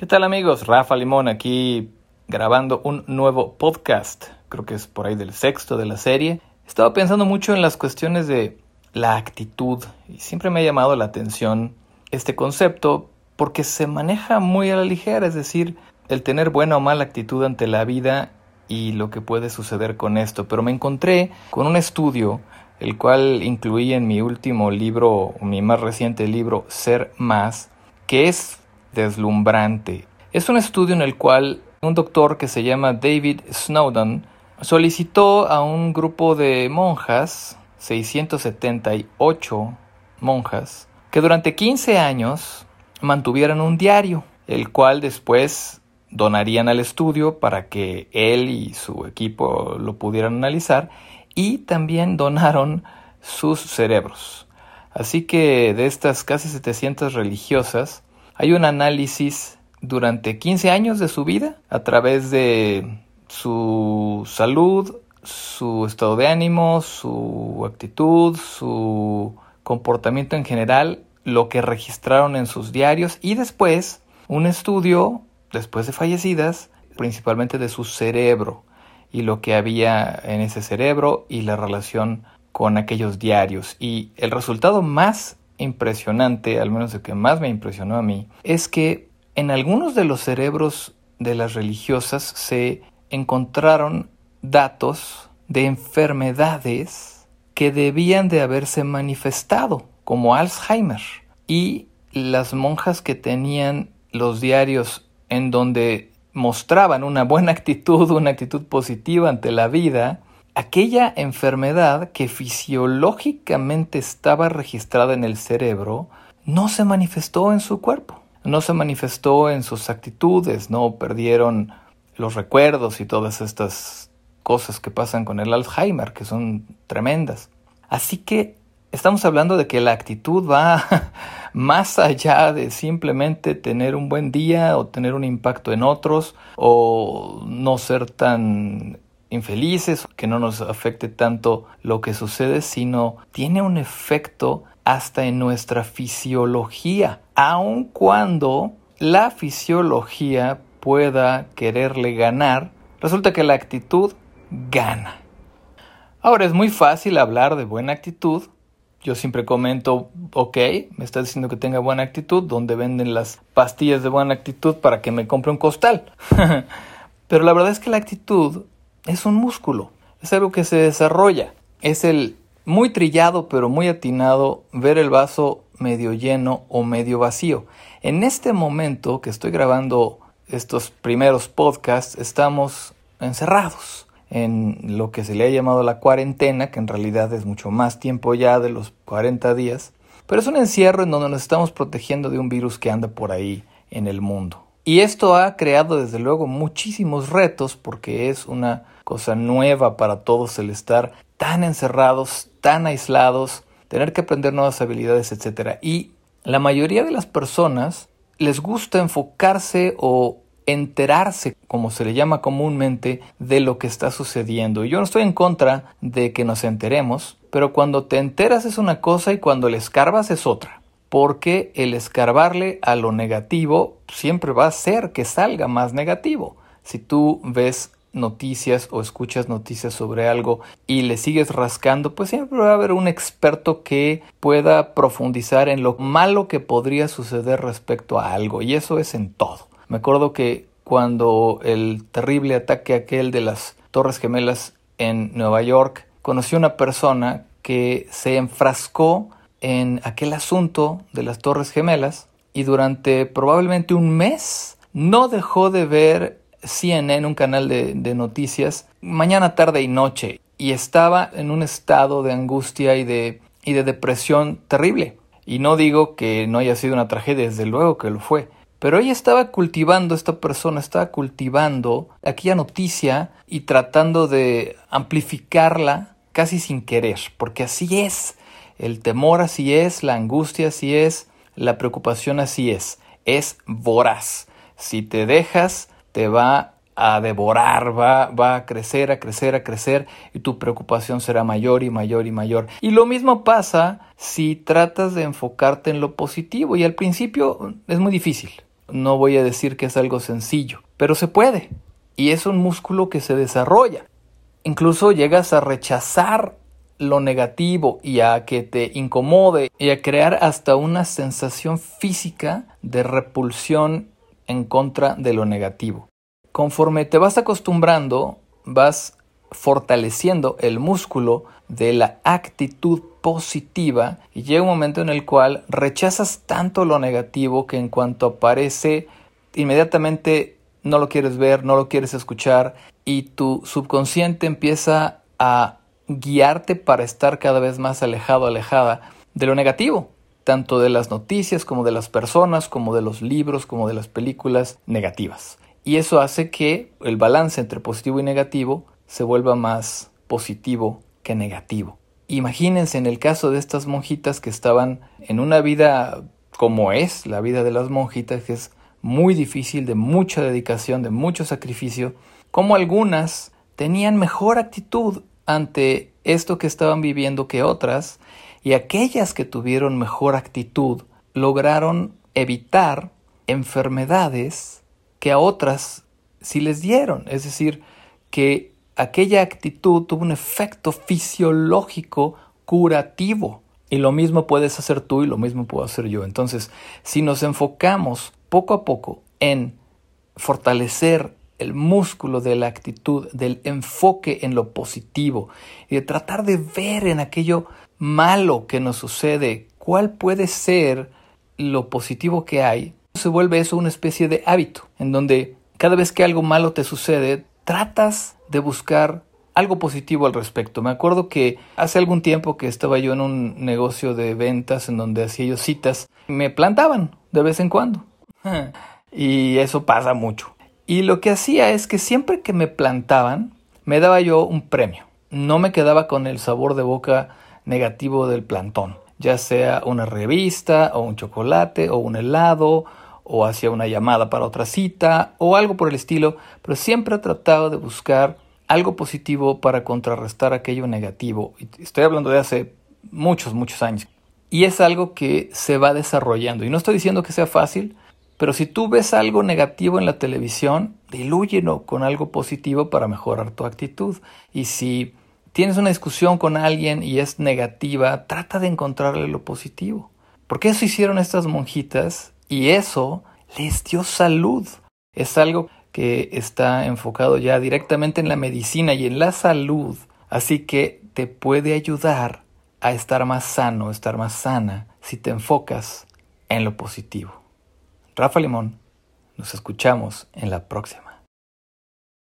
¿Qué tal amigos? Rafa Limón aquí grabando un nuevo podcast. Creo que es por ahí del sexto de la serie. Estaba pensando mucho en las cuestiones de la actitud y siempre me ha llamado la atención este concepto porque se maneja muy a la ligera, es decir, el tener buena o mala actitud ante la vida y lo que puede suceder con esto. Pero me encontré con un estudio, el cual incluí en mi último libro, mi más reciente libro, Ser Más, que es deslumbrante. Es un estudio en el cual un doctor que se llama David Snowden solicitó a un grupo de monjas, 678 monjas, que durante 15 años mantuvieran un diario, el cual después donarían al estudio para que él y su equipo lo pudieran analizar y también donaron sus cerebros. Así que de estas casi 700 religiosas, hay un análisis durante 15 años de su vida a través de su salud, su estado de ánimo, su actitud, su comportamiento en general, lo que registraron en sus diarios y después un estudio, después de fallecidas, principalmente de su cerebro y lo que había en ese cerebro y la relación con aquellos diarios. Y el resultado más impresionante, al menos el que más me impresionó a mí, es que en algunos de los cerebros de las religiosas se encontraron datos de enfermedades que debían de haberse manifestado, como Alzheimer. Y las monjas que tenían los diarios en donde mostraban una buena actitud, una actitud positiva ante la vida, aquella enfermedad que fisiológicamente estaba registrada en el cerebro no se manifestó en su cuerpo, no se manifestó en sus actitudes, no perdieron los recuerdos y todas estas cosas que pasan con el Alzheimer, que son tremendas. Así que estamos hablando de que la actitud va más allá de simplemente tener un buen día o tener un impacto en otros o no ser tan infelices, que no nos afecte tanto lo que sucede, sino tiene un efecto hasta en nuestra fisiología, aun cuando la fisiología pueda quererle ganar, resulta que la actitud gana. Ahora es muy fácil hablar de buena actitud. Yo siempre comento, ok, me está diciendo que tenga buena actitud, donde venden las pastillas de buena actitud para que me compre un costal. Pero la verdad es que la actitud es un músculo, es algo que se desarrolla, es el muy trillado pero muy atinado ver el vaso medio lleno o medio vacío. En este momento que estoy grabando estos primeros podcasts estamos encerrados en lo que se le ha llamado la cuarentena, que en realidad es mucho más tiempo ya de los 40 días, pero es un encierro en donde nos estamos protegiendo de un virus que anda por ahí en el mundo. Y esto ha creado desde luego muchísimos retos porque es una cosa nueva para todos el estar tan encerrados, tan aislados, tener que aprender nuevas habilidades, etc. Y la mayoría de las personas les gusta enfocarse o enterarse, como se le llama comúnmente, de lo que está sucediendo. Yo no estoy en contra de que nos enteremos, pero cuando te enteras es una cosa y cuando le escarbas es otra porque el escarbarle a lo negativo siempre va a hacer que salga más negativo. Si tú ves noticias o escuchas noticias sobre algo y le sigues rascando, pues siempre va a haber un experto que pueda profundizar en lo malo que podría suceder respecto a algo y eso es en todo. Me acuerdo que cuando el terrible ataque aquel de las Torres Gemelas en Nueva York, conocí una persona que se enfrascó en aquel asunto de las Torres Gemelas y durante probablemente un mes no dejó de ver CNN, un canal de, noticias, mañana, tarde y noche y estaba en un estado de angustia y de, y de depresión terrible. Y no digo que no haya sido una tragedia, desde luego que lo fue. Pero ella estaba cultivando, esta persona estaba cultivando aquella noticia y tratando de amplificarla casi sin querer, porque así es. El temor así es, la angustia así es, la preocupación así es. Es voraz. Si te dejas, te va a devorar, va, va a crecer, a crecer, a crecer y tu preocupación será mayor y mayor y mayor. Y lo mismo pasa si tratas de enfocarte en lo positivo y al principio es muy difícil. no voy a decir que es algo sencillo, pero se puede. Y es un músculo que se desarrolla. Incluso llegas a rechazar lo negativo y a que te incomode y a crear hasta una sensación física de repulsión en contra de lo negativo. Conforme te vas acostumbrando, vas fortaleciendo el músculo de la actitud positiva y llega un momento en el cual rechazas tanto lo negativo que en cuanto aparece inmediatamente no lo quieres ver, no lo quieres escuchar y tu subconsciente empieza a guiarte para estar cada vez más alejado, alejada de lo negativo, tanto de las noticias como de las personas, como de los libros, como de las películas negativas. Y eso hace que el balance entre positivo y negativo se vuelva más positivo que negativo. Imagínense en el caso de estas monjitas que estaban en una vida como es la vida de las monjitas, que es muy difícil, de mucha dedicación, de mucho sacrificio, como algunas tenían mejor actitud ante esto que estaban viviendo que otras, y aquellas que tuvieron mejor actitud lograron evitar enfermedades que a otras sí les dieron. Es decir, que aquella actitud tuvo un efecto fisiológico curativo. Y lo mismo puedes hacer tú y lo mismo puedo hacer yo. Entonces, si nos enfocamos poco a poco en fortalecer el músculo de la actitud, del enfoque en lo positivo y de tratar de ver en aquello malo que nos sucede cuál puede ser lo positivo que hay, se vuelve eso una especie de hábito, en donde cada vez que algo malo te sucede, tratas de buscar algo positivo al respecto. Me acuerdo que hace algún tiempo que estaba yo en un negocio de ventas en donde hacía yo citas, me plantaban de vez en cuando. y eso pasa mucho. Y lo que hacía es que siempre que me plantaban, me daba yo un premio. No me quedaba con el sabor de boca negativo del plantón, ya sea una revista o un chocolate o un helado o hacía una llamada para otra cita o algo por el estilo, pero siempre he tratado de buscar algo positivo para contrarrestar aquello negativo. Estoy hablando de hace muchos, muchos años. Y es algo que se va desarrollando. Y no estoy diciendo que sea fácil, pero si tú ves algo negativo en la televisión, dilúyelo con algo positivo para mejorar tu actitud. Y si tienes una discusión con alguien y es negativa, trata de encontrarle lo positivo. Porque eso hicieron estas monjitas y eso les dio salud. Es algo que está enfocado ya directamente en la medicina y en la salud. Así que te puede ayudar a estar más sano, estar más sana, si te enfocas en lo positivo. Rafa Limón. Nos escuchamos en la próxima.